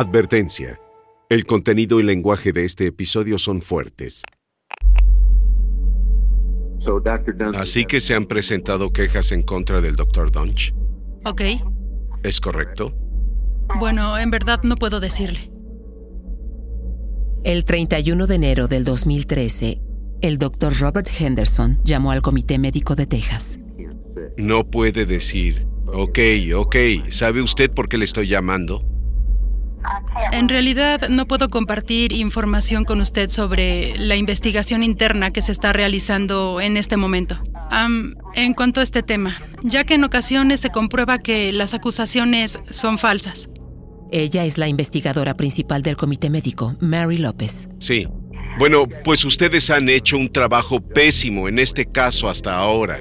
Advertencia. El contenido y lenguaje de este episodio son fuertes. Así que se han presentado quejas en contra del Dr. Dunch. Ok. ¿Es correcto? Bueno, en verdad no puedo decirle. El 31 de enero del 2013, el doctor Robert Henderson llamó al Comité Médico de Texas. No puede decir, ok, ok, ¿sabe usted por qué le estoy llamando? En realidad no puedo compartir información con usted sobre la investigación interna que se está realizando en este momento. en cuanto a este tema, ya que en ocasiones se comprueba que las acusaciones son falsas. Ella es la investigadora principal del comité médico, Mary López. Sí. Bueno, pues ustedes han hecho un trabajo pésimo en este caso hasta ahora.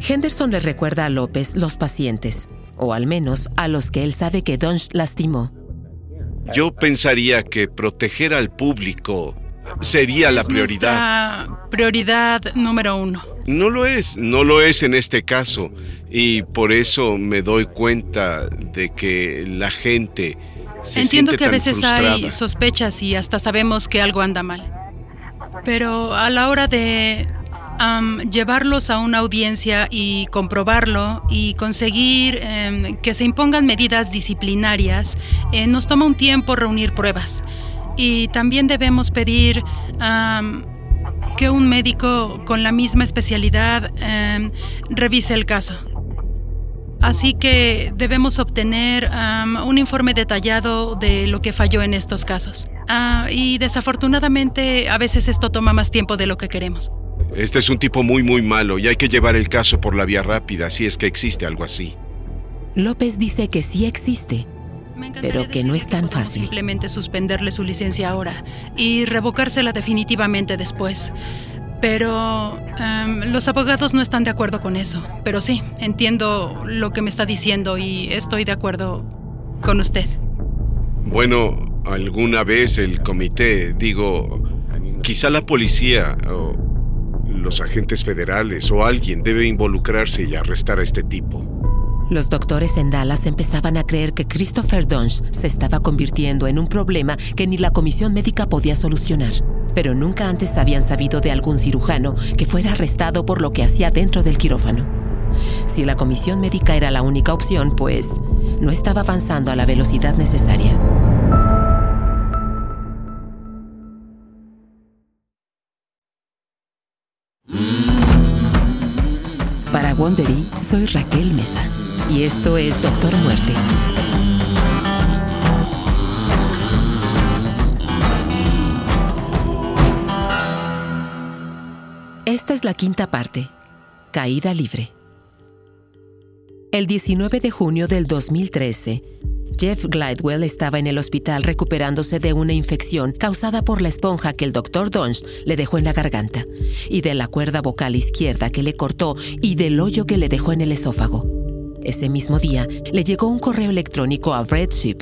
Henderson le recuerda a López los pacientes, o al menos a los que él sabe que Dunch lastimó. Yo pensaría que proteger al público sería la prioridad. prioridad número uno. No lo es, no lo es en este caso. Y por eso me doy cuenta de que la gente... Se Entiendo que a veces frustrada. hay sospechas y hasta sabemos que algo anda mal. Pero a la hora de llevarlos a una audiencia y comprobarlo y conseguir em, que se impongan medidas disciplinarias, eh, nos toma un tiempo reunir pruebas. Y también debemos pedir que un médico con la misma especialidad em, revise el caso. Así que debemos obtener un informe detallado de lo que falló en estos casos. Ah, y desafortunadamente a veces esto toma más tiempo de lo que queremos. Este es un tipo muy, muy malo y hay que llevar el caso por la vía rápida si es que existe algo así. López dice que sí existe, pero que no es tan fácil. Simplemente suspenderle su licencia ahora y revocársela definitivamente después. Pero am, los abogados no están de acuerdo con eso. Pero sí, entiendo lo que me está diciendo y estoy de acuerdo con usted. Bueno, alguna vez el comité, digo, quizá la policía o los agentes federales o alguien debe involucrarse y arrestar a este tipo. Los doctores en Dallas empezaban a creer que Christopher Dunch se estaba convirtiendo en un problema que ni la comisión médica podía solucionar. Pero nunca antes habían sabido de algún cirujano que fuera arrestado por lo que hacía dentro del quirófano. Si la comisión médica era la única opción, pues no estaba avanzando a la velocidad necesaria. Soy Raquel Mesa y esto es Doctor Muerte. Esta es la quinta parte, Caída Libre. El 19 de junio del 2013, Jeff Glidewell estaba en el hospital recuperándose de una infección causada por la esponja que el Dr. Dunst le dejó en la garganta, y de la cuerda vocal izquierda que le cortó y del hoyo que le dejó en el esófago. Ese mismo día, le llegó un correo electrónico a Brett Ship.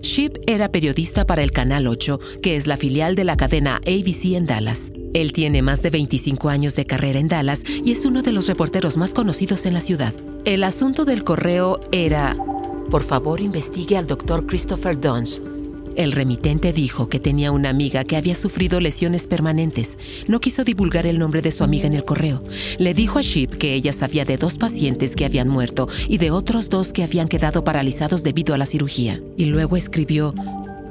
Ship era periodista para el Canal 8, que es la filial de la cadena ABC en Dallas. Él tiene más de 25 años de carrera en Dallas y es uno de los reporteros más conocidos en la ciudad. El asunto del correo era, por favor investigue al doctor Christopher Dunst. El remitente dijo que tenía una amiga que había sufrido lesiones permanentes. No quiso divulgar el nombre de su amiga en el correo. Le dijo a Ship que ella sabía de dos pacientes que habían muerto y de otros dos que habían quedado paralizados debido a la cirugía. Y luego escribió,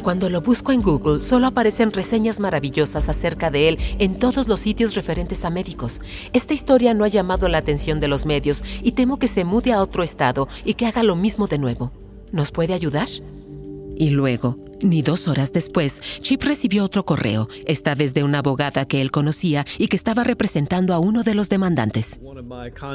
cuando lo busco en Google, solo aparecen reseñas maravillosas acerca de él en todos los sitios referentes a médicos. Esta historia no ha llamado la atención de los medios y temo que se mude a otro estado y que haga lo mismo de nuevo. ¿Nos puede ayudar? Y luego, ni dos horas después, Chip recibió otro correo, esta vez de una abogada que él conocía y que estaba representando a uno de los demandantes.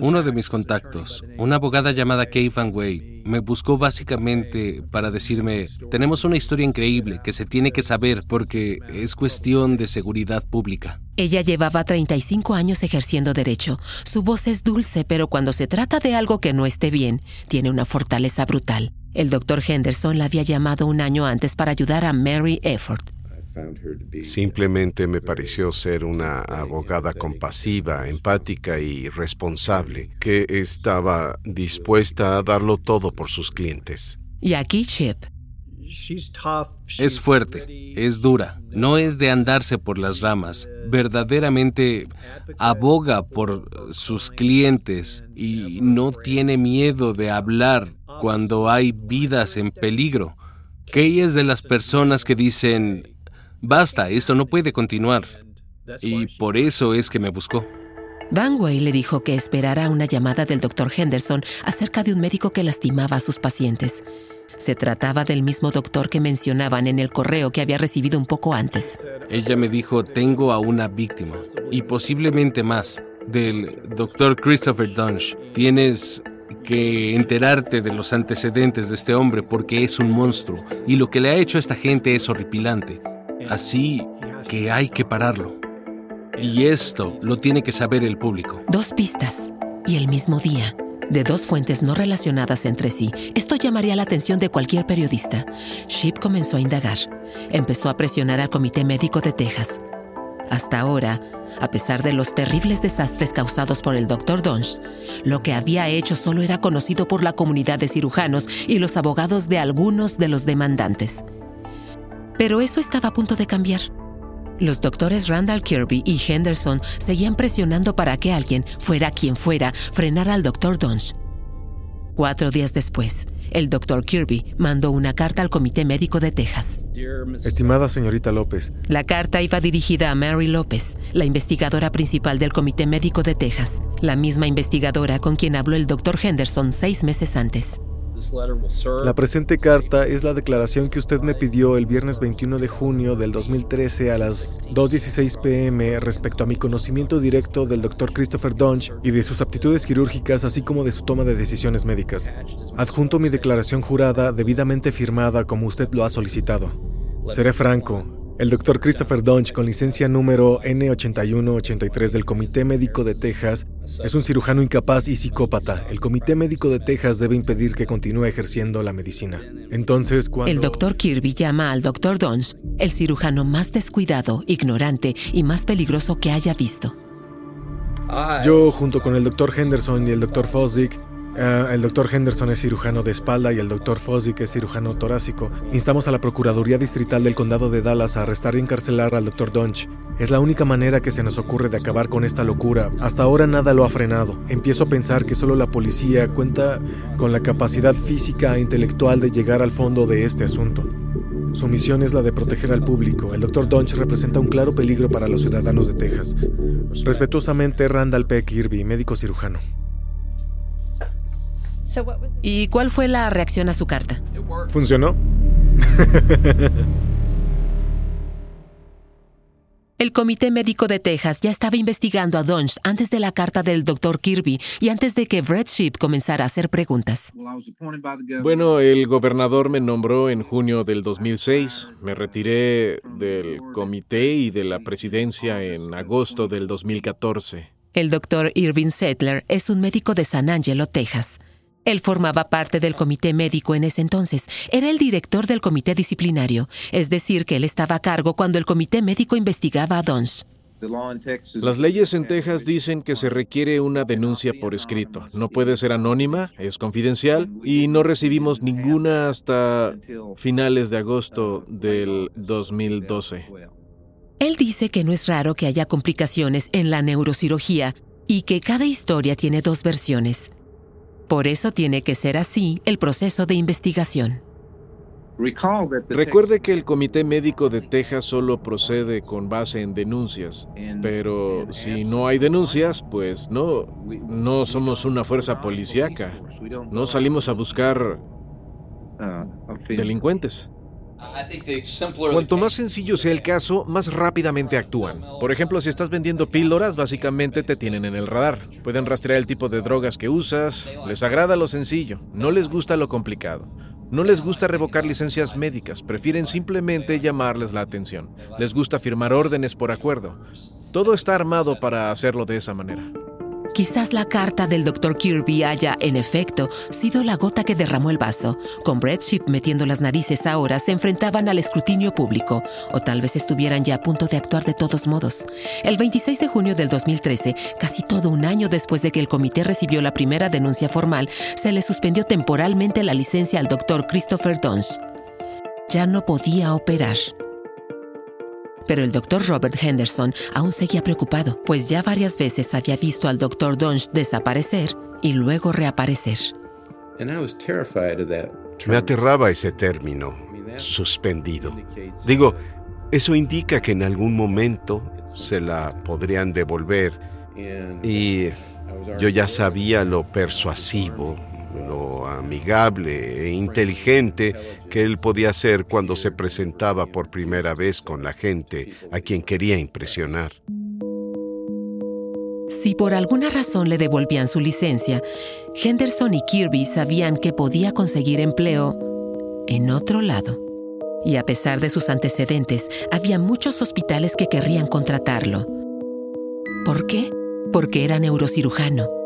Uno de mis contactos, una abogada llamada Kay Van Way, me buscó básicamente para decirme, tenemos una historia increíble que se tiene que saber porque es cuestión de seguridad pública. Ella llevaba 35 años ejerciendo derecho. Su voz es dulce, pero cuando se trata de algo que no esté bien, tiene una fortaleza brutal. El doctor Henderson la había llamado un año antes para ayudar a Mary Efford. Simplemente me pareció ser una abogada compasiva, empática y responsable, que estaba dispuesta a darlo todo por sus clientes. Y aquí Chip. Es fuerte, es dura, no es de andarse por las ramas, verdaderamente aboga por sus clientes y no tiene miedo de hablar cuando hay vidas en peligro. Kay es de las personas que dicen, basta, esto no puede continuar. Y por eso es que me buscó. Van Way le dijo que esperara una llamada del doctor Henderson acerca de un médico que lastimaba a sus pacientes. Se trataba del mismo doctor que mencionaban en el correo que había recibido un poco antes. Ella me dijo, tengo a una víctima, y posiblemente más, del doctor Christopher Dunge. Tienes que enterarte de los antecedentes de este hombre porque es un monstruo, y lo que le ha hecho a esta gente es horripilante. Así que hay que pararlo. Y esto lo tiene que saber el público. Dos pistas, y el mismo día de dos fuentes no relacionadas entre sí. Esto llamaría la atención de cualquier periodista. Ship comenzó a indagar. Empezó a presionar al Comité Médico de Texas. Hasta ahora, a pesar de los terribles desastres causados por el Dr. Dunge, lo que había hecho solo era conocido por la comunidad de cirujanos y los abogados de algunos de los demandantes. Pero eso estaba a punto de cambiar. Los doctores Randall Kirby y Henderson seguían presionando para que alguien, fuera quien fuera, frenara al Dr. Dunge. Cuatro días después, el Dr. Kirby mandó una carta al Comité Médico de Texas. Estimada señorita López. La carta iba dirigida a Mary López, la investigadora principal del Comité Médico de Texas, la misma investigadora con quien habló el Dr. Henderson seis meses antes. La presente carta es la declaración que usted me pidió el viernes 21 de junio del 2013 a las 2.16 pm respecto a mi conocimiento directo del Dr. Christopher Dunge y de sus aptitudes quirúrgicas así como de su toma de decisiones médicas. Adjunto mi declaración jurada debidamente firmada como usted lo ha solicitado. Seré franco, el doctor Christopher Dunge, con licencia número N8183 del Comité Médico de Texas, es un cirujano incapaz y psicópata. El Comité Médico de Texas debe impedir que continúe ejerciendo la medicina. Entonces, cuando... El doctor Kirby llama al doctor Dunge el cirujano más descuidado, ignorante y más peligroso que haya visto. Yo, junto con el doctor Henderson y el doctor Fosdick, Ah, el doctor Henderson es cirujano de espalda y el doctor Fosdick es cirujano torácico. Instamos a la Procuraduría Distrital del Condado de Dallas a arrestar y encarcelar al doctor Dunch. Es la única manera que se nos ocurre de acabar con esta locura. Hasta ahora nada lo ha frenado. Empiezo a pensar que solo la policía cuenta con la capacidad física e intelectual de llegar al fondo de este asunto. Su misión es la de proteger al público. El Dr. Dunch representa un claro peligro para los ciudadanos de Texas. Respetuosamente, Randall P. Kirby, médico cirujano. ¿Y cuál fue la reacción a su carta? ¿Funcionó? El Comité Médico de Texas ya estaba investigando a Dunge antes de la carta del Dr. Kirby y antes de que Brett Ship comenzara a hacer preguntas. Bueno, el gobernador me nombró en junio del 2006. Me retiré del comité y de la presidencia en agosto del 2014. El Dr. Irving Settler es un médico de San Angelo, Texas. Él formaba parte del comité médico en ese entonces. Era el director del comité disciplinario, es decir, que él estaba a cargo cuando el comité médico investigaba a Dons. Las leyes en Texas dicen que se requiere una denuncia por escrito. No puede ser anónima, es confidencial y no recibimos ninguna hasta finales de agosto del 2012. Él dice que no es raro que haya complicaciones en la neurocirugía y que cada historia tiene dos versiones. Por eso tiene que ser así el proceso de investigación. Recuerde que el Comité Médico de Texas solo procede con base en denuncias, pero si no hay denuncias, pues no, no somos una fuerza policíaca. No salimos a buscar delincuentes. Cuanto más sencillo sea el caso, más rápidamente actúan. Por ejemplo, si estás vendiendo píldoras, básicamente te tienen en el radar. Pueden rastrear el tipo de drogas que usas. Les agrada lo sencillo. No les gusta lo complicado. No les gusta revocar licencias médicas. Prefieren simplemente llamarles la atención. Les gusta firmar órdenes por acuerdo. Todo está armado para hacerlo de esa manera. Quizás la carta del Dr. Kirby haya, en efecto, sido la gota que derramó el vaso. Con Brett Ship metiendo las narices ahora, se enfrentaban al escrutinio público, o tal vez estuvieran ya a punto de actuar de todos modos. El 26 de junio del 2013, casi todo un año después de que el comité recibió la primera denuncia formal, se le suspendió temporalmente la licencia al Dr. Christopher Dons. ya no podía operar. Pero el doctor Robert Henderson aún seguía preocupado, pues ya varias veces había visto al doctor Dunge desaparecer y luego reaparecer. Me aterraba ese término, suspendido. Digo, eso indica que en algún momento se la podrían devolver y yo ya sabía lo persuasivo, lo amigable e inteligente que él podía ser cuando se presentaba por primera vez con la gente a quien quería impresionar. Si por alguna razón le devolvían su licencia, Henderson y Kirby sabían que podía conseguir empleo en otro lado. Y a pesar de sus antecedentes, había muchos hospitales que querrían contratarlo. ¿Por qué? Porque era neurocirujano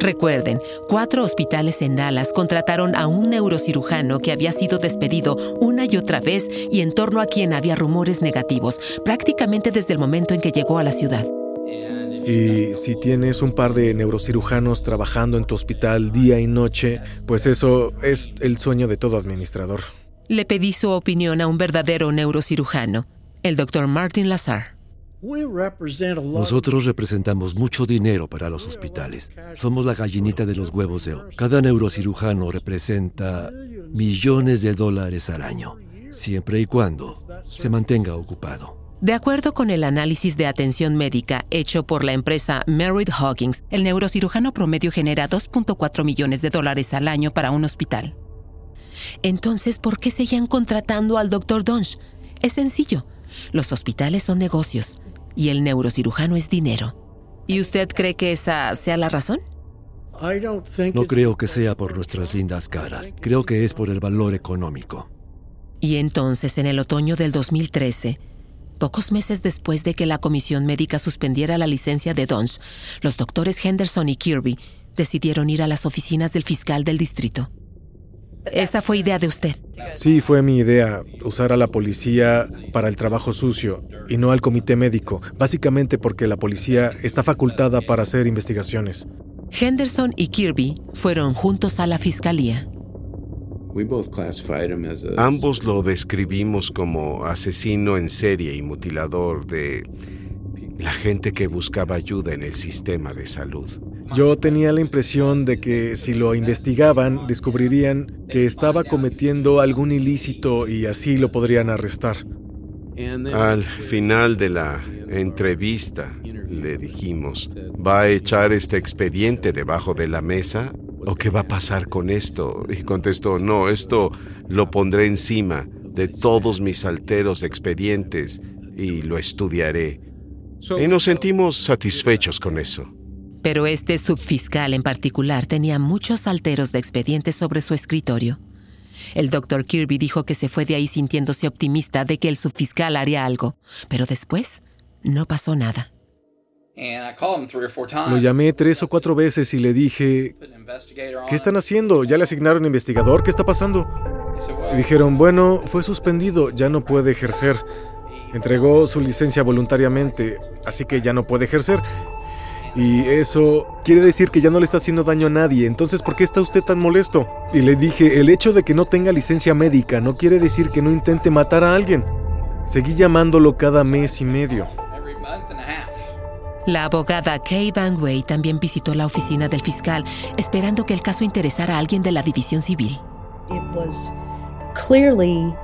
Recuerden, cuatro hospitales en Dallas contrataron a un neurocirujano que había sido despedido una y otra vez y en torno a quien había rumores negativos, prácticamente desde el momento en que llegó a la ciudad. Y si tienes un par de neurocirujanos trabajando en tu hospital día y noche, pues eso es el sueño de todo administrador. Le pedí su opinión a un verdadero neurocirujano, el doctor Martin Lazar. Nosotros representamos mucho dinero para los hospitales. Somos la gallinita de los huevos de oro. Cada neurocirujano representa millones de dólares al año, siempre y cuando se mantenga ocupado. De acuerdo con el análisis de atención médica hecho por la empresa Merritt Hawkins, el neurocirujano promedio genera 2.4 millones de dólares al año para un hospital. Entonces, ¿por qué seguían contratando al Dr. Donch? Es sencillo. Los hospitales son negocios y el neurocirujano es dinero. ¿Y usted cree que esa sea la razón? No creo que sea por nuestras lindas caras. Creo que es por el valor económico. Y entonces, en el otoño del 2013, pocos meses después de que la comisión médica suspendiera la licencia de Dons, los doctores Henderson y Kirby decidieron ir a las oficinas del fiscal del distrito. Esa fue idea de usted. Sí, fue mi idea, usar a la policía para el trabajo sucio y no al comité médico, básicamente porque la policía está facultada para hacer investigaciones. Henderson y Kirby fueron juntos a la fiscalía. Ambos lo describimos como asesino en serie y mutilador de la gente que buscaba ayuda en el sistema de salud. Yo tenía la impresión de que si lo investigaban, descubrirían que estaba cometiendo algún ilícito y así lo podrían arrestar. Al final de la entrevista, le dijimos, ¿va a echar este expediente debajo de la mesa? ¿O qué va a pasar con esto? Y contestó, no, esto lo pondré encima de todos mis alteros expedientes y lo estudiaré. Y nos sentimos satisfechos con eso. Pero este subfiscal en particular tenía muchos alteros de expedientes sobre su escritorio. El doctor Kirby dijo que se fue de ahí sintiéndose optimista de que el subfiscal haría algo, pero después no pasó nada. Lo llamé tres o cuatro veces y le dije, ¿qué están haciendo? ¿Ya le asignaron investigador? ¿Qué está pasando? Y dijeron, bueno, fue suspendido, ya no puede ejercer. Entregó su licencia voluntariamente, así que ya no puede ejercer. Y eso quiere decir que ya no le está haciendo daño a nadie. Entonces, ¿por qué está usted tan molesto? Y le dije, el hecho de que no tenga licencia médica no quiere decir que no intente matar a alguien. Seguí llamándolo cada mes y medio. La abogada Kay Van Way también visitó la oficina del fiscal, esperando que el caso interesara a alguien de la división civil.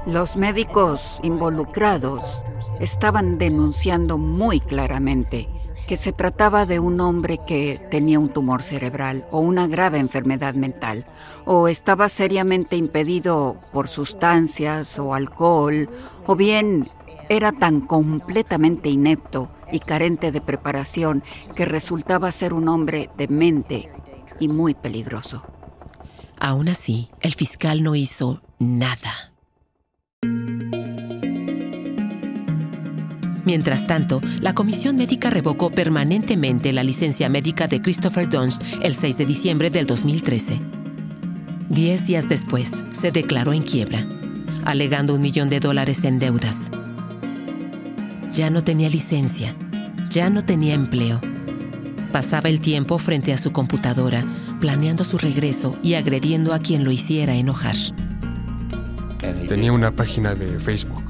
Los médicos involucrados estaban denunciando muy claramente que se trataba de un hombre que tenía un tumor cerebral o una grave enfermedad mental, o estaba seriamente impedido por sustancias o alcohol, o bien era tan completamente inepto y carente de preparación que resultaba ser un hombre demente y muy peligroso. Aún así, el fiscal no hizo nada. Mientras tanto, la comisión médica revocó permanentemente la licencia médica de Christopher Dunst el 6 de diciembre del 2013. Diez días después, se declaró en quiebra, alegando un millón de dólares en deudas. Ya no tenía licencia, ya no tenía empleo. Pasaba el tiempo frente a su computadora, planeando su regreso y agrediendo a quien lo hiciera enojar. Tenía una página de Facebook.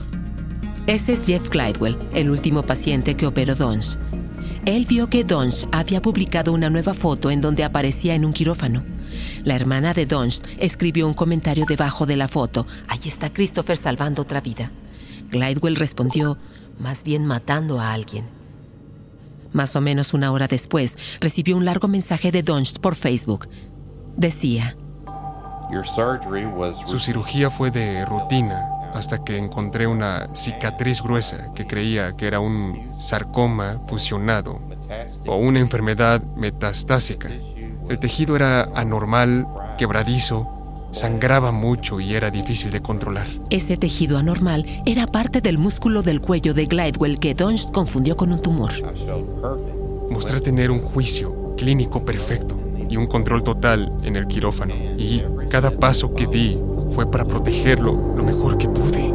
Ese es Jeff Glidewell, el último paciente que operó Dons. Él vio que Dons había publicado una nueva foto en donde aparecía en un quirófano. La hermana de Dons escribió un comentario debajo de la foto. Ahí está Christopher salvando otra vida. Glidewell respondió, más bien matando a alguien. Más o menos una hora después, recibió un largo mensaje de Dunst por Facebook. Decía, Su cirugía fue de rutina hasta que encontré una cicatriz gruesa que creía que era un sarcoma fusionado o una enfermedad metastásica. El tejido era anormal, quebradizo, sangraba mucho y era difícil de controlar. Ese tejido anormal era parte del músculo del cuello de Glidewell que Dunst confundió con un tumor. Mostré tener un juicio clínico perfecto y un control total en el quirófano. Y cada paso que di fue para protegerlo lo mejor que pude.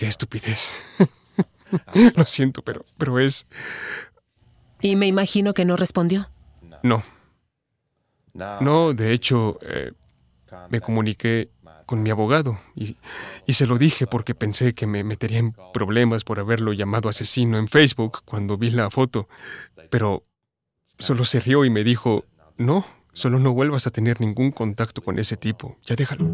Qué estupidez. lo siento, pero, pero es... Y me imagino que no respondió. No. No, de hecho, eh, me comuniqué con mi abogado y, y, se lo dije porque pensé que me metería en problemas por haberlo llamado asesino en Facebook cuando vi la foto. Pero solo se rió y me dijo, no, Solo no vuelvas a tener ningún contacto con ese tipo. Ya déjalo.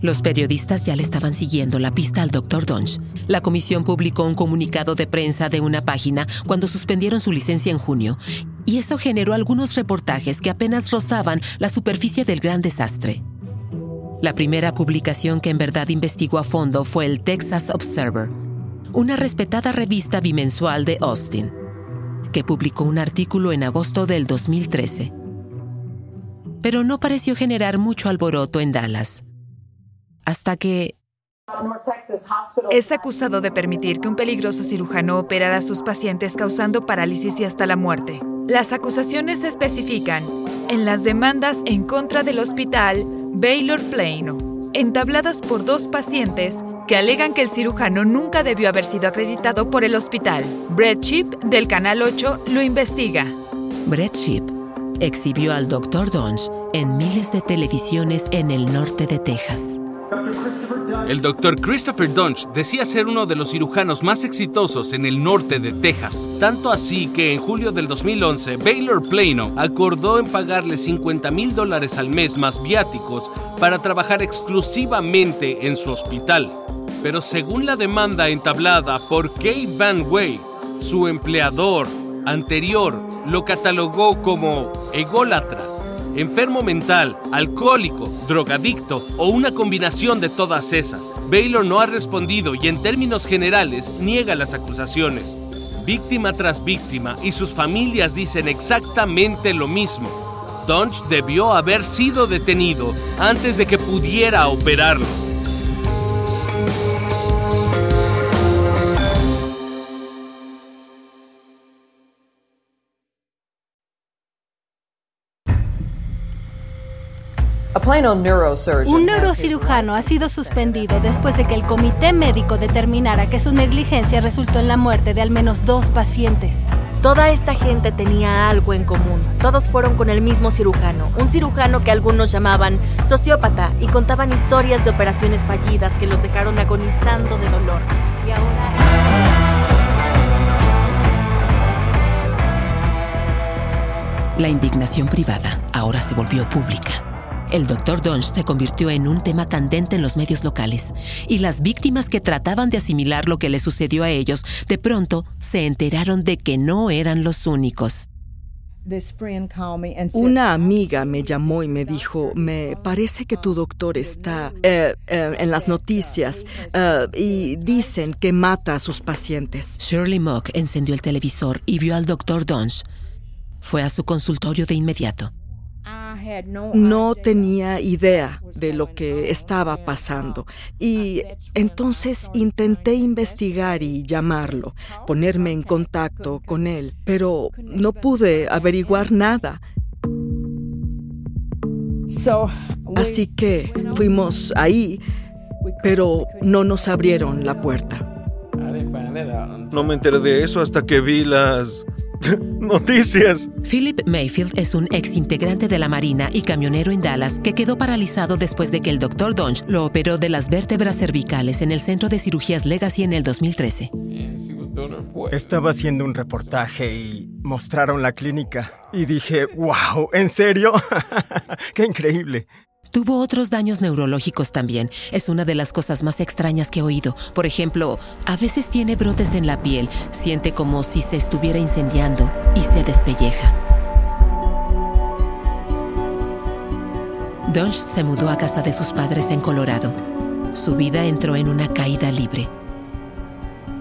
Los periodistas ya le estaban siguiendo la pista al Dr. Donch. La comisión publicó un comunicado de prensa de una página cuando suspendieron su licencia en junio. Y eso generó algunos reportajes que apenas rozaban la superficie del gran desastre. La primera publicación que en verdad investigó a fondo fue el Texas Observer, una respetada revista bimensual de Austin, que publicó un artículo en agosto del 2013 pero no pareció generar mucho alboroto en Dallas. Hasta que... Es acusado de permitir que un peligroso cirujano operara a sus pacientes causando parálisis y hasta la muerte. Las acusaciones se especifican en las demandas en contra del hospital Baylor Plano, entabladas por dos pacientes que alegan que el cirujano nunca debió haber sido acreditado por el hospital. Brett Chip, del Canal 8, lo investiga. Brett Chip exhibió al Dr. Donch en miles de televisiones en el norte de Texas. El Dr. Christopher Dunch decía ser uno de los cirujanos más exitosos en el norte de Texas, tanto así que en julio del 2011 Baylor Plano acordó en pagarle 50 mil dólares al mes más viáticos para trabajar exclusivamente en su hospital. Pero según la demanda entablada por Kay Van Way, su empleador anterior lo catalogó como ególatra, enfermo mental, alcohólico, drogadicto o una combinación de todas esas. Baylor no ha respondido y en términos generales niega las acusaciones. Víctima tras víctima y sus familias dicen exactamente lo mismo. Dunch debió haber sido detenido antes de que pudiera operarlo. Un neurocirujano ha sido suspendido después de que el comité médico determinara que su negligencia resultó en la muerte de al menos dos pacientes. Toda esta gente tenía algo en común. Todos fueron con el mismo cirujano, un cirujano que algunos llamaban sociópata y contaban historias de operaciones fallidas que los dejaron agonizando de dolor. Y ahora... La indignación privada ahora se volvió pública. El Dr. Donch se convirtió en un tema candente en los medios locales y las víctimas que trataban de asimilar lo que le sucedió a ellos de pronto se enteraron de que no eran los únicos. Una amiga me llamó y me dijo, me parece que tu doctor está eh, eh, en las noticias eh, y dicen que mata a sus pacientes. Shirley Mock encendió el televisor y vio al doctor Donch. Fue a su consultorio de inmediato. No tenía idea de lo que estaba pasando. Y entonces intenté investigar y llamarlo, ponerme en contacto con él, pero no pude averiguar nada. Así que fuimos ahí, pero no nos abrieron la puerta. No me enteré de eso hasta que vi las Noticias. Philip Mayfield es un ex integrante de la Marina y camionero en Dallas que quedó paralizado después de que el Dr. Donch lo operó de las vértebras cervicales en el Centro de Cirugías Legacy en el 2013. Estaba haciendo un reportaje y mostraron la clínica y dije, wow, ¿en serio? ¡Qué increíble! Tuvo otros daños neurológicos también. Es una de las cosas más extrañas que he oído. Por ejemplo, a veces tiene brotes en la piel, siente como si se estuviera incendiando y se despelleja. Donch se mudó a casa de sus padres en Colorado. Su vida entró en una caída libre.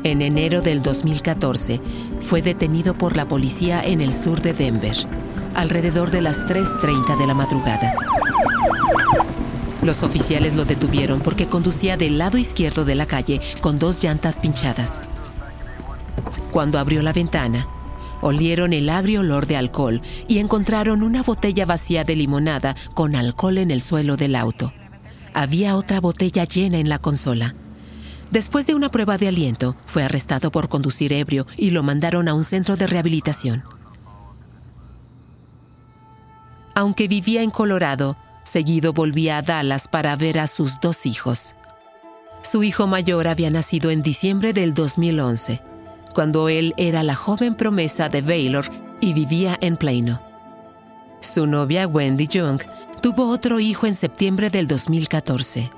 En enero del 2014, fue detenido por la policía en el sur de Denver, alrededor de las 3.30 de la madrugada. Los oficiales lo detuvieron porque conducía del lado izquierdo de la calle con dos llantas pinchadas. Cuando abrió la ventana, olieron el agrio olor de alcohol y encontraron una botella vacía de limonada con alcohol en el suelo del auto. Había otra botella llena en la consola. Después de una prueba de aliento, fue arrestado por conducir ebrio y lo mandaron a un centro de rehabilitación. Aunque vivía en Colorado, Seguido volvía a Dallas para ver a sus dos hijos. Su hijo mayor había nacido en diciembre del 2011, cuando él era la joven promesa de Baylor y vivía en Plano. Su novia Wendy Young tuvo otro hijo en septiembre del 2014.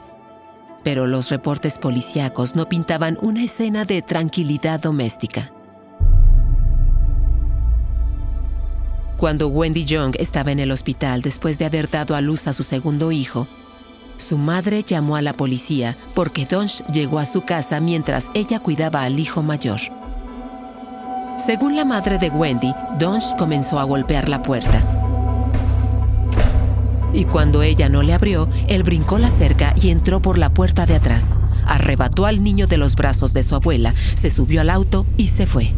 Pero los reportes policíacos no pintaban una escena de tranquilidad doméstica. Cuando Wendy Young estaba en el hospital después de haber dado a luz a su segundo hijo, su madre llamó a la policía porque Donch llegó a su casa mientras ella cuidaba al hijo mayor. Según la madre de Wendy, Donch comenzó a golpear la puerta. Y cuando ella no le abrió, él brincó la cerca y entró por la puerta de atrás. Arrebató al niño de los brazos de su abuela, se subió al auto y se fue.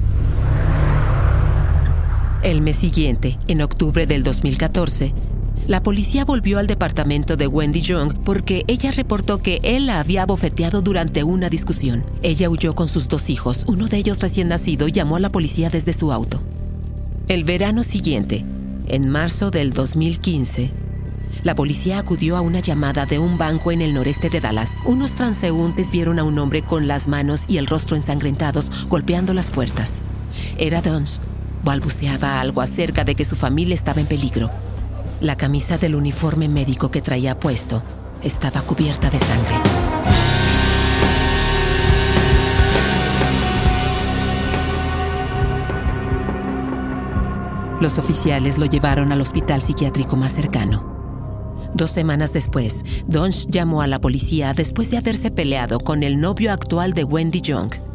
El mes siguiente, en octubre del 2014, la policía volvió al departamento de Wendy Young porque ella reportó que él la había bofeteado durante una discusión. Ella huyó con sus dos hijos, uno de ellos recién nacido, y llamó a la policía desde su auto. El verano siguiente, en marzo del 2015, la policía acudió a una llamada de un banco en el noreste de Dallas. Unos transeúntes vieron a un hombre con las manos y el rostro ensangrentados golpeando las puertas. Era Dunst, Balbuceaba algo acerca de que su familia estaba en peligro. La camisa del uniforme médico que traía puesto estaba cubierta de sangre. Los oficiales lo llevaron al hospital psiquiátrico más cercano. Dos semanas después, Donch llamó a la policía después de haberse peleado con el novio actual de Wendy Young.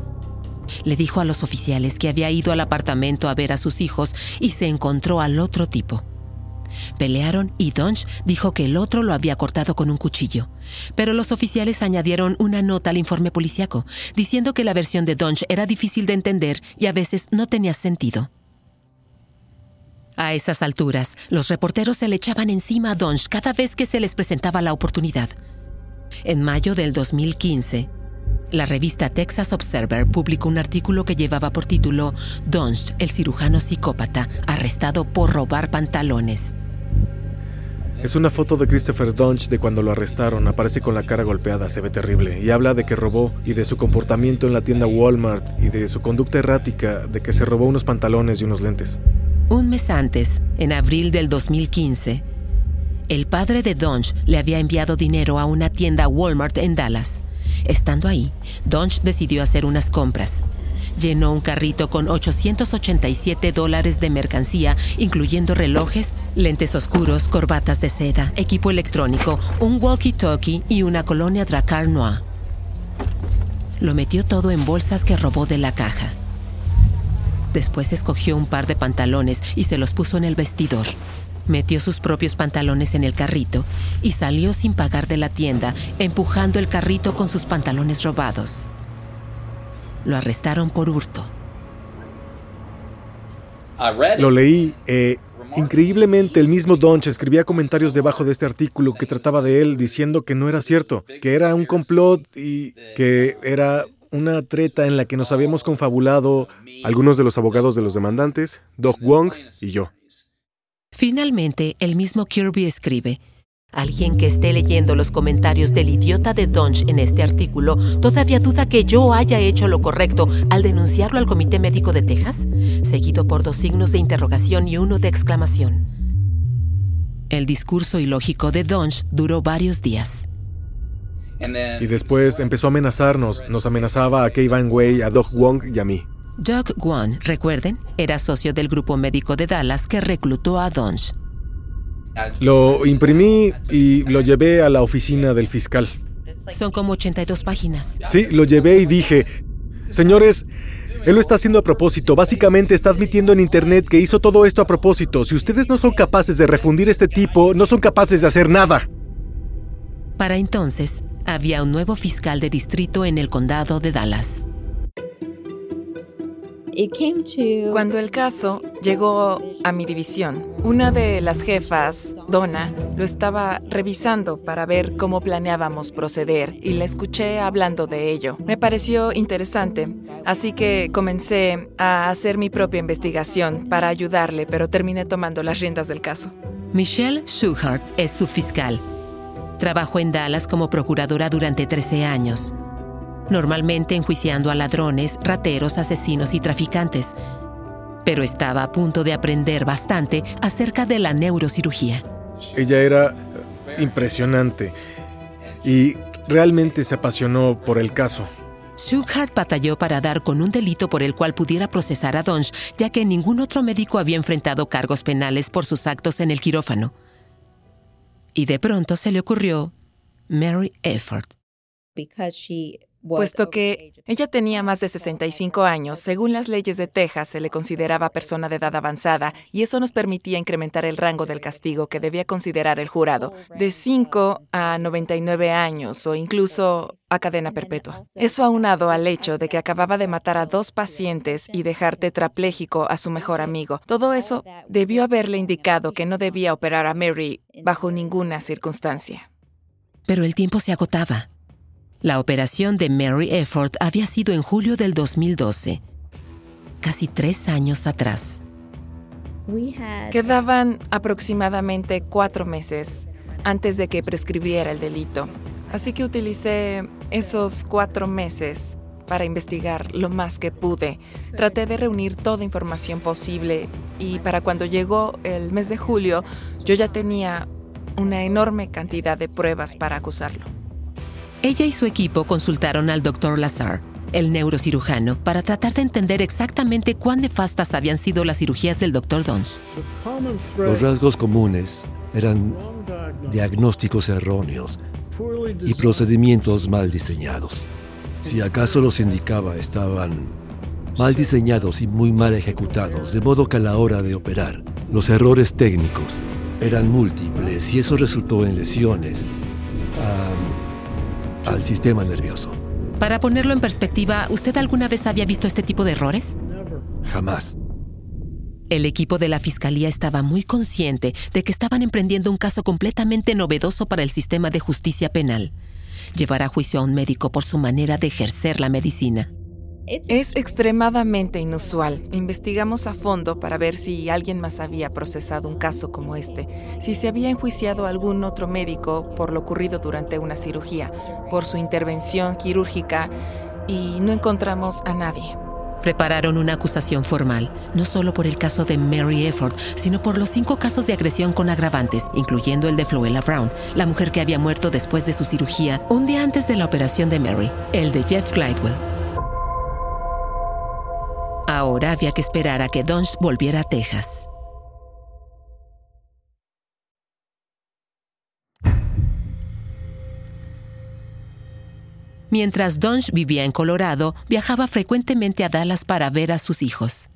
Le dijo a los oficiales que había ido al apartamento a ver a sus hijos y se encontró al otro tipo. Pelearon y Donch dijo que el otro lo había cortado con un cuchillo. Pero los oficiales añadieron una nota al informe policiaco, diciendo que la versión de Donch era difícil de entender y a veces no tenía sentido. A esas alturas, los reporteros se le echaban encima a Donch cada vez que se les presentaba la oportunidad. En mayo del 2015, la revista Texas Observer publicó un artículo que llevaba por título Donch, el cirujano psicópata, arrestado por robar pantalones. Es una foto de Christopher Donch de cuando lo arrestaron. Aparece con la cara golpeada, se ve terrible. Y habla de que robó y de su comportamiento en la tienda Walmart y de su conducta errática de que se robó unos pantalones y unos lentes. Un mes antes, en abril del 2015, el padre de Donch le había enviado dinero a una tienda Walmart en Dallas. Estando ahí, Donch decidió hacer unas compras. Llenó un carrito con 887 dólares de mercancía, incluyendo relojes, lentes oscuros, corbatas de seda, equipo electrónico, un walkie-talkie y una colonia Dracar Noir. Lo metió todo en bolsas que robó de la caja. Después escogió un par de pantalones y se los puso en el vestidor. Metió sus propios pantalones en el carrito y salió sin pagar de la tienda, empujando el carrito con sus pantalones robados. Lo arrestaron por hurto. Lo leí. Eh, increíblemente, el mismo Donch escribía comentarios debajo de este artículo que trataba de él diciendo que no era cierto, que era un complot y que era una treta en la que nos habíamos confabulado algunos de los abogados de los demandantes, Doc Wong y yo. Finalmente, el mismo Kirby escribe, Alguien que esté leyendo los comentarios del idiota de Dunge en este artículo todavía duda que yo haya hecho lo correcto al denunciarlo al Comité Médico de Texas, seguido por dos signos de interrogación y uno de exclamación. El discurso ilógico de Dunge duró varios días. Y después empezó a amenazarnos. Nos amenazaba a Kay Van Way, a Doug Wong y a mí. Doug Wong, recuerden, era socio del grupo médico de Dallas que reclutó a Dunge. Lo imprimí y lo llevé a la oficina del fiscal. Son como 82 páginas. Sí, lo llevé y dije, señores, él lo está haciendo a propósito. Básicamente está admitiendo en Internet que hizo todo esto a propósito. Si ustedes no son capaces de refundir este tipo, no son capaces de hacer nada. Para entonces, había un nuevo fiscal de distrito en el condado de Dallas. Cuando el caso llegó a mi división, una de las jefas, Donna, lo estaba revisando para ver cómo planeábamos proceder y la escuché hablando de ello. Me pareció interesante, así que comencé a hacer mi propia investigación para ayudarle, pero terminé tomando las riendas del caso. Michelle Schuhart es su fiscal. Trabajó en Dallas como procuradora durante 13 años normalmente enjuiciando a ladrones, rateros, asesinos y traficantes. Pero estaba a punto de aprender bastante acerca de la neurocirugía. Ella era impresionante y realmente se apasionó por el caso. Shughart batalló para dar con un delito por el cual pudiera procesar a Donch, ya que ningún otro médico había enfrentado cargos penales por sus actos en el quirófano. Y de pronto se le ocurrió Mary Efford puesto que ella tenía más de 65 años, según las leyes de Texas se le consideraba persona de edad avanzada y eso nos permitía incrementar el rango del castigo que debía considerar el jurado, de 5 a 99 años o incluso a cadena perpetua. Eso aunado al hecho de que acababa de matar a dos pacientes y dejar tetrapléjico a su mejor amigo. Todo eso debió haberle indicado que no debía operar a Mary bajo ninguna circunstancia. Pero el tiempo se agotaba. La operación de Mary Efford había sido en julio del 2012, casi tres años atrás. Quedaban aproximadamente cuatro meses antes de que prescribiera el delito, así que utilicé esos cuatro meses para investigar lo más que pude. Traté de reunir toda información posible y para cuando llegó el mes de julio yo ya tenía una enorme cantidad de pruebas para acusarlo. Ella y su equipo consultaron al Dr. Lazar, el neurocirujano, para tratar de entender exactamente cuán nefastas habían sido las cirugías del Dr. Dons. Los rasgos comunes eran diagnósticos erróneos y procedimientos mal diseñados. Si acaso los indicaba, estaban mal diseñados y muy mal ejecutados, de modo que a la hora de operar, los errores técnicos eran múltiples y eso resultó en lesiones, al sistema nervioso. Para ponerlo en perspectiva, ¿usted alguna vez había visto este tipo de errores? Jamás. El equipo de la Fiscalía estaba muy consciente de que estaban emprendiendo un caso completamente novedoso para el sistema de justicia penal. Llevar a juicio a un médico por su manera de ejercer la medicina. Es extremadamente inusual. Investigamos a fondo para ver si alguien más había procesado un caso como este, si se había enjuiciado a algún otro médico por lo ocurrido durante una cirugía, por su intervención quirúrgica, y no encontramos a nadie. Prepararon una acusación formal, no solo por el caso de Mary Efford, sino por los cinco casos de agresión con agravantes, incluyendo el de Floella Brown, la mujer que había muerto después de su cirugía un día antes de la operación de Mary, el de Jeff Glidewell. Ahora había que esperar a que Dunge volviera a Texas. Mientras Dunge vivía en Colorado, viajaba frecuentemente a Dallas para ver a sus hijos.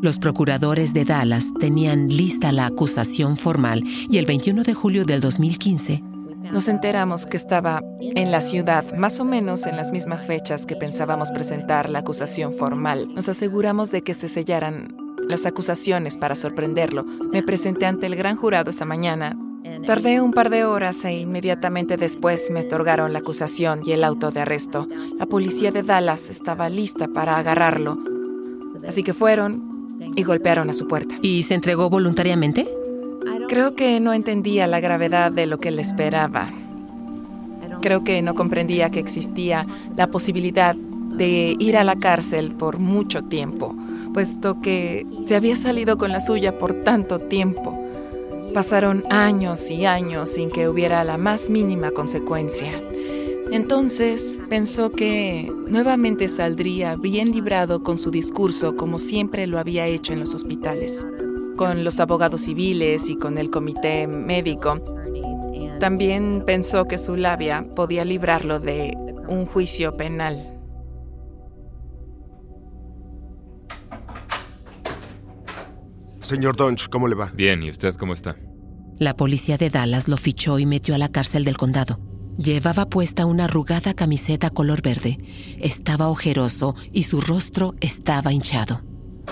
Los procuradores de Dallas tenían lista la acusación formal y el 21 de julio del 2015 nos enteramos que estaba en la ciudad, más o menos en las mismas fechas que pensábamos presentar la acusación formal. Nos aseguramos de que se sellaran las acusaciones para sorprenderlo. Me presenté ante el gran jurado esa mañana Tardé un par de horas e inmediatamente después me otorgaron la acusación y el auto de arresto. La policía de Dallas estaba lista para agarrarlo. Así que fueron y golpearon a su puerta. ¿Y se entregó voluntariamente? Creo que no entendía la gravedad de lo que le esperaba. Creo que no comprendía que existía la posibilidad de ir a la cárcel por mucho tiempo, puesto que se había salido con la suya por tanto tiempo. Pasaron años y años sin que hubiera la más mínima consecuencia. Entonces pensó que nuevamente saldría bien librado con su discurso como siempre lo había hecho en los hospitales, con los abogados civiles y con el comité médico. También pensó que su labia podía librarlo de un juicio penal. Señor Donch, ¿cómo le va? Bien, ¿y usted cómo está? La policía de Dallas lo fichó y metió a la cárcel del condado. Llevaba puesta una arrugada camiseta color verde. Estaba ojeroso y su rostro estaba hinchado.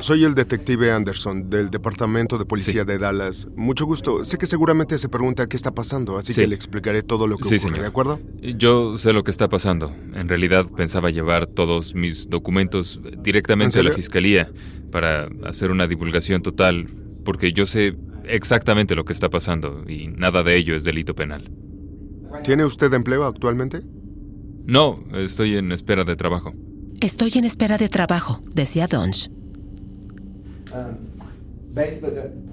Soy el detective Anderson del Departamento de Policía de Dallas. Mucho gusto. Sé que seguramente se pregunta qué está pasando, así que le explicaré todo lo que ocurre, ¿de acuerdo? Yo sé lo que está pasando. En realidad pensaba llevar todos mis documentos directamente a la fiscalía para hacer una divulgación total, porque yo sé exactamente lo que está pasando y nada de ello es delito penal. ¿Tiene usted empleo actualmente? No, estoy en espera de trabajo. Estoy en espera de trabajo, decía Donch.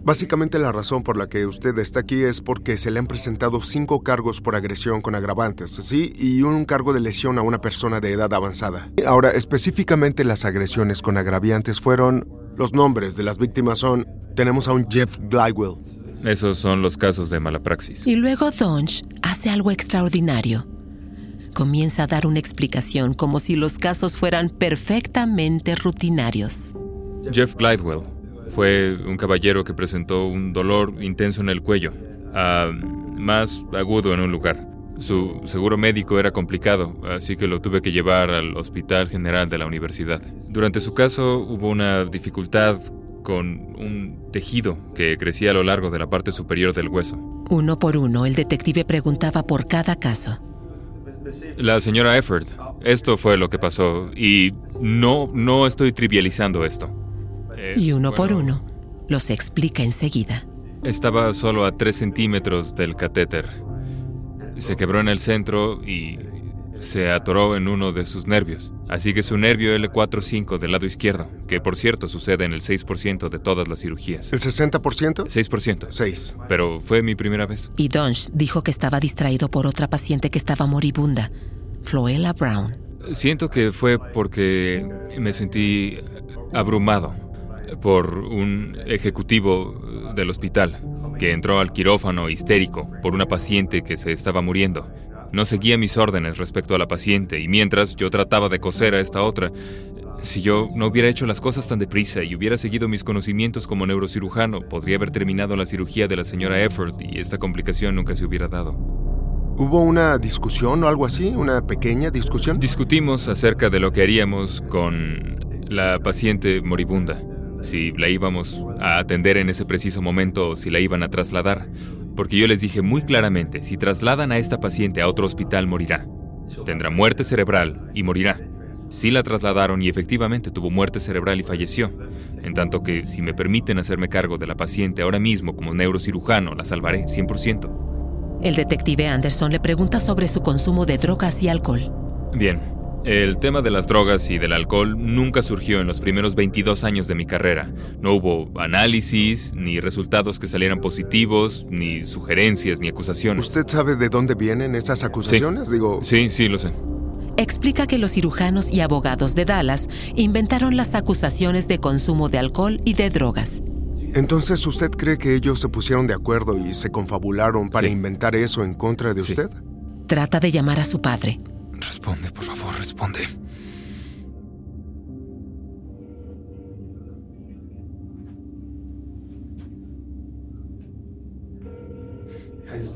Básicamente la razón por la que usted está aquí es porque se le han presentado cinco cargos por agresión con agravantes, ¿sí? Y un cargo de lesión a una persona de edad avanzada. Ahora, específicamente las agresiones con agraviantes fueron... Los nombres de las víctimas son... Tenemos a un Jeff Glidewell. Esos son los casos de mala praxis. Y luego Donch hace algo extraordinario. Comienza a dar una explicación como si los casos fueran perfectamente rutinarios. Jeff Glidewell fue un caballero que presentó un dolor intenso en el cuello, ah, más agudo en un lugar. Su seguro médico era complicado, así que lo tuve que llevar al Hospital General de la Universidad. Durante su caso hubo una dificultad con un tejido que crecía a lo largo de la parte superior del hueso. Uno por uno, el detective preguntaba por cada caso. La señora Efford, esto fue lo que pasó y no, no estoy trivializando esto. Y uno por uno, los explica enseguida. Estaba solo a 3 centímetros del catéter. Se quebró en el centro y se atoró en uno de sus nervios. Así que su nervio L4-5 del lado izquierdo, que por cierto sucede en el 6% de todas las cirugías. ¿El 60%? 6%. 6. Pero fue mi primera vez. Y Donch dijo que estaba distraído por otra paciente que estaba moribunda, Floella Brown. Siento que fue porque me sentí abrumado por un ejecutivo del hospital que entró al quirófano histérico por una paciente que se estaba muriendo. No seguía mis órdenes respecto a la paciente y mientras yo trataba de coser a esta otra, si yo no hubiera hecho las cosas tan deprisa y hubiera seguido mis conocimientos como neurocirujano, podría haber terminado la cirugía de la señora Efford y esta complicación nunca se hubiera dado. ¿Hubo una discusión o algo así? ¿Una pequeña discusión? Discutimos acerca de lo que haríamos con la paciente moribunda si la íbamos a atender en ese preciso momento o si la iban a trasladar, porque yo les dije muy claramente, si trasladan a esta paciente a otro hospital morirá. Tendrá muerte cerebral y morirá. Sí la trasladaron y efectivamente tuvo muerte cerebral y falleció. En tanto que si me permiten hacerme cargo de la paciente ahora mismo como neurocirujano, la salvaré 100%. El detective Anderson le pregunta sobre su consumo de drogas y alcohol. Bien, el tema de las drogas y del alcohol nunca surgió en los primeros 22 años de mi carrera. No hubo análisis, ni resultados que salieran positivos, ni sugerencias, ni acusaciones. ¿Usted sabe de dónde vienen esas acusaciones? Sí. Digo. Sí, sí, lo sé. Explica que los cirujanos y abogados de Dallas inventaron las acusaciones de consumo de alcohol y de drogas. Entonces, ¿usted cree que ellos se pusieron de acuerdo y se confabularon para inventar eso en contra de usted? Trata de llamar a su padre. Responde, por favor, responde.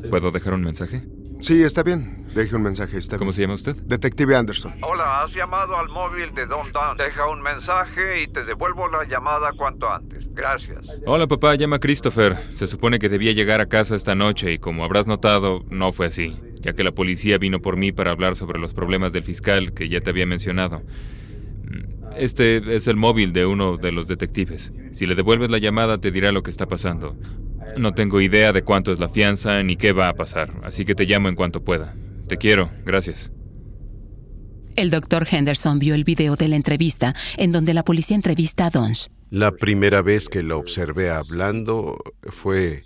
¿Puedo dejar un mensaje? Sí, está bien. Deje un mensaje, está ¿Cómo se llama usted? Detective Anderson. Hola, has llamado al móvil de Don Dan. Deja un mensaje y te devuelvo la llamada cuanto antes. Gracias. Hola papá, llama Christopher. Se supone que debía llegar a casa esta noche y como habrás notado, no fue así, ya que la policía vino por mí para hablar sobre los problemas del fiscal que ya te había mencionado. Este es el móvil de uno de los detectives. Si le devuelves la llamada te dirá lo que está pasando. No tengo idea de cuánto es la fianza ni qué va a pasar, así que te llamo en cuanto pueda. Te quiero, gracias. El doctor Henderson vio el video de la entrevista en donde la policía entrevista a Donch. La primera vez que lo observé hablando fue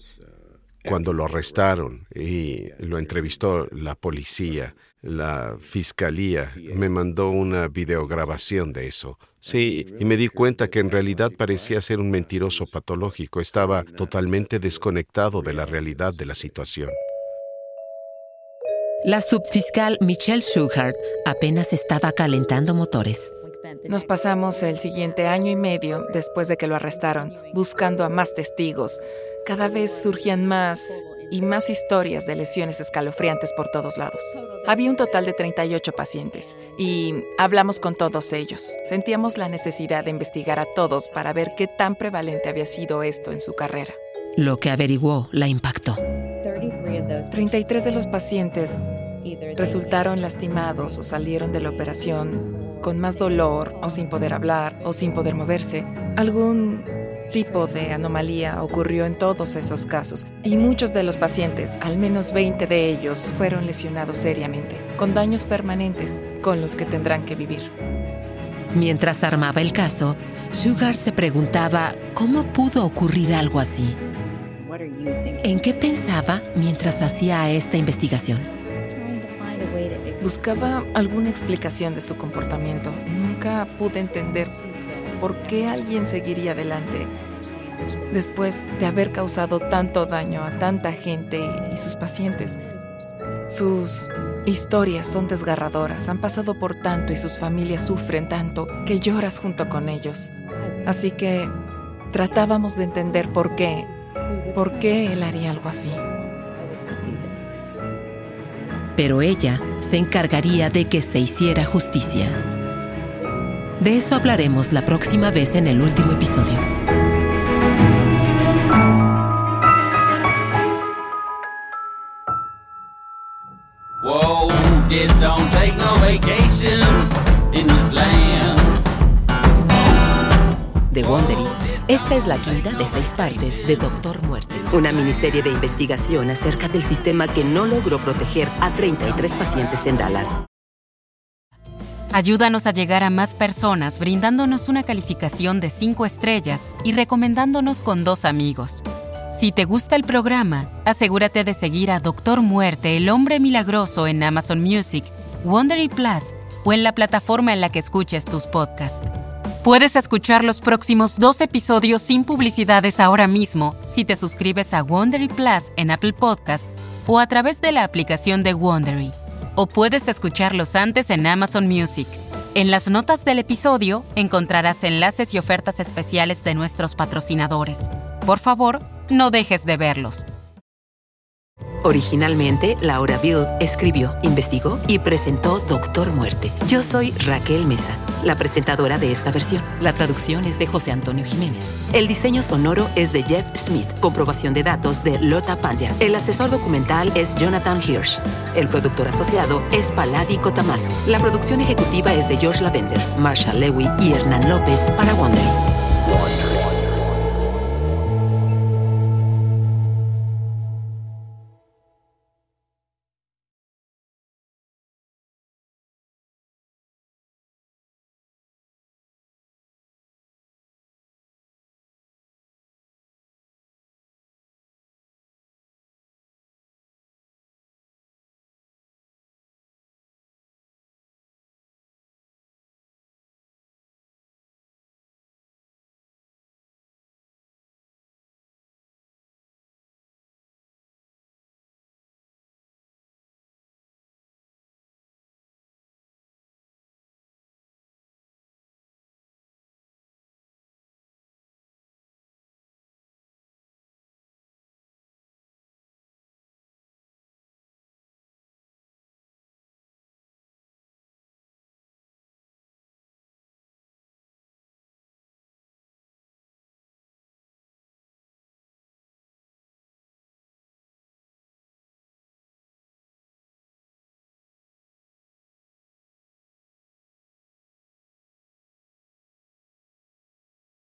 cuando lo arrestaron y lo entrevistó la policía. La fiscalía me mandó una videograbación de eso. Sí, y me di cuenta que en realidad parecía ser un mentiroso patológico. Estaba totalmente desconectado de la realidad de la situación. La subfiscal Michelle Schuhart apenas estaba calentando motores. Nos pasamos el siguiente año y medio después de que lo arrestaron, buscando a más testigos. Cada vez surgían más y más historias de lesiones escalofriantes por todos lados. Había un total de 38 pacientes y hablamos con todos ellos. Sentíamos la necesidad de investigar a todos para ver qué tan prevalente había sido esto en su carrera. Lo que averiguó la impactó. 33 de los pacientes resultaron lastimados o salieron de la operación con más dolor o sin poder hablar o sin poder moverse. Algún tipo de anomalía ocurrió en todos esos casos y muchos de los pacientes, al menos 20 de ellos, fueron lesionados seriamente, con daños permanentes con los que tendrán que vivir. Mientras armaba el caso, Sugar se preguntaba cómo pudo ocurrir algo así. ¿En qué pensaba mientras hacía esta investigación? Buscaba alguna explicación de su comportamiento. Nunca pude entender por qué alguien seguiría adelante después de haber causado tanto daño a tanta gente y sus pacientes. Sus historias son desgarradoras, han pasado por tanto y sus familias sufren tanto que lloras junto con ellos. Así que tratábamos de entender por qué, por qué él haría algo así pero ella se encargaría de que se hiciera justicia. De eso hablaremos la próxima vez en el último episodio. De Wondery esta es la quinta de seis partes de Doctor Muerte, una miniserie de investigación acerca del sistema que no logró proteger a 33 pacientes en Dallas. Ayúdanos a llegar a más personas brindándonos una calificación de 5 estrellas y recomendándonos con dos amigos. Si te gusta el programa, asegúrate de seguir a Doctor Muerte, el hombre milagroso en Amazon Music, Wondery Plus o en la plataforma en la que escuches tus podcasts. Puedes escuchar los próximos dos episodios sin publicidades ahora mismo si te suscribes a Wondery Plus en Apple Podcast o a través de la aplicación de Wondery. O puedes escucharlos antes en Amazon Music. En las notas del episodio encontrarás enlaces y ofertas especiales de nuestros patrocinadores. Por favor, no dejes de verlos. Originalmente, Laura Bill escribió, investigó y presentó Doctor Muerte. Yo soy Raquel Mesa, la presentadora de esta versión. La traducción es de José Antonio Jiménez. El diseño sonoro es de Jeff Smith. Comprobación de datos de Lota Pandya. El asesor documental es Jonathan Hirsch. El productor asociado es Paladi Kotamasu. La producción ejecutiva es de George Lavender, Marsha Lewy y Hernán López para Wondery.